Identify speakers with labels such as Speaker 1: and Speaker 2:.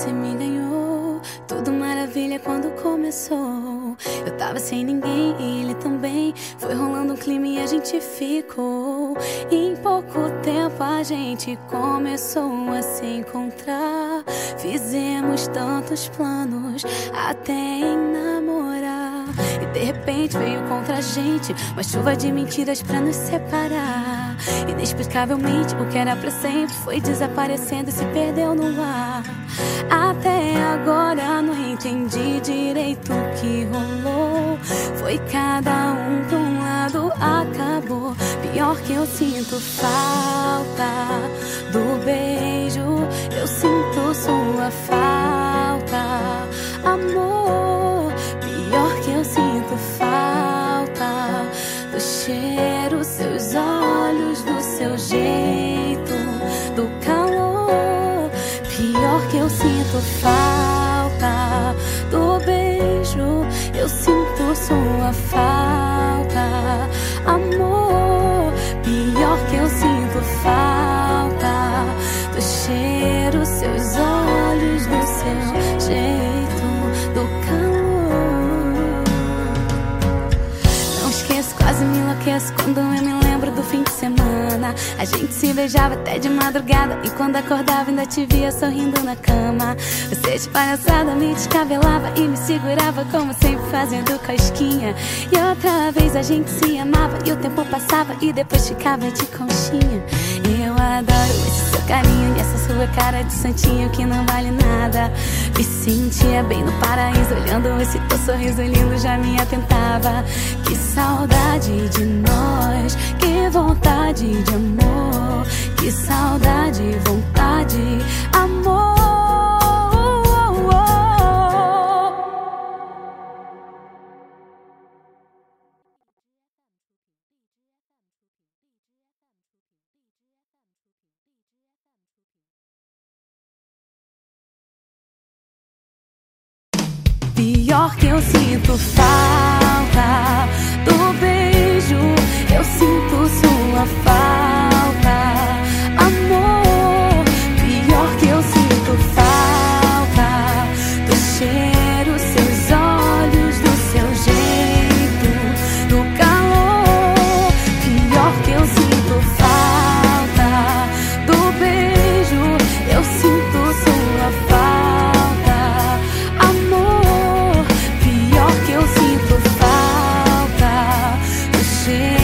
Speaker 1: você me ganhou. Tudo maravilha quando começou. Eu tava sem ninguém e ele também. Foi rolando um clima e a gente ficou. E em pouco tempo a gente começou a se encontrar. Fizemos tantos planos até enamorar de repente veio contra a gente uma chuva de mentiras pra nos separar. Inexplicavelmente, o que era pra sempre foi desaparecendo e se perdeu no ar. Até agora não entendi direito o que rolou. Foi cada um pra um lado, acabou. Pior que eu sinto falta do beijo, eu sinto sua falta, seu jeito, do calor. Pior que eu sinto falta do beijo, eu sinto sua falta, amor. Pior que eu sinto falta do cheiro, seus olhos, quase me enlouqueço quando eu me lembro do fim de semana. A gente se beijava até de madrugada e quando acordava ainda te via sorrindo na cama. Você de palhaçada me descabelava e me segurava como sempre fazendo cosquinha. E outra vez a gente se amava e o tempo passava e depois ficava de conchinha. Eu adoro esse seu carinho e essa sua cara de santinho que não vale nada. Me sentia bem no paraíso olhando esse teu sorriso lindo já me atentava. Que saudade de nós, que vontade de amor, que saudade, vontade, amor. Pior que eu sinto falta do beijo, eu sinto sua do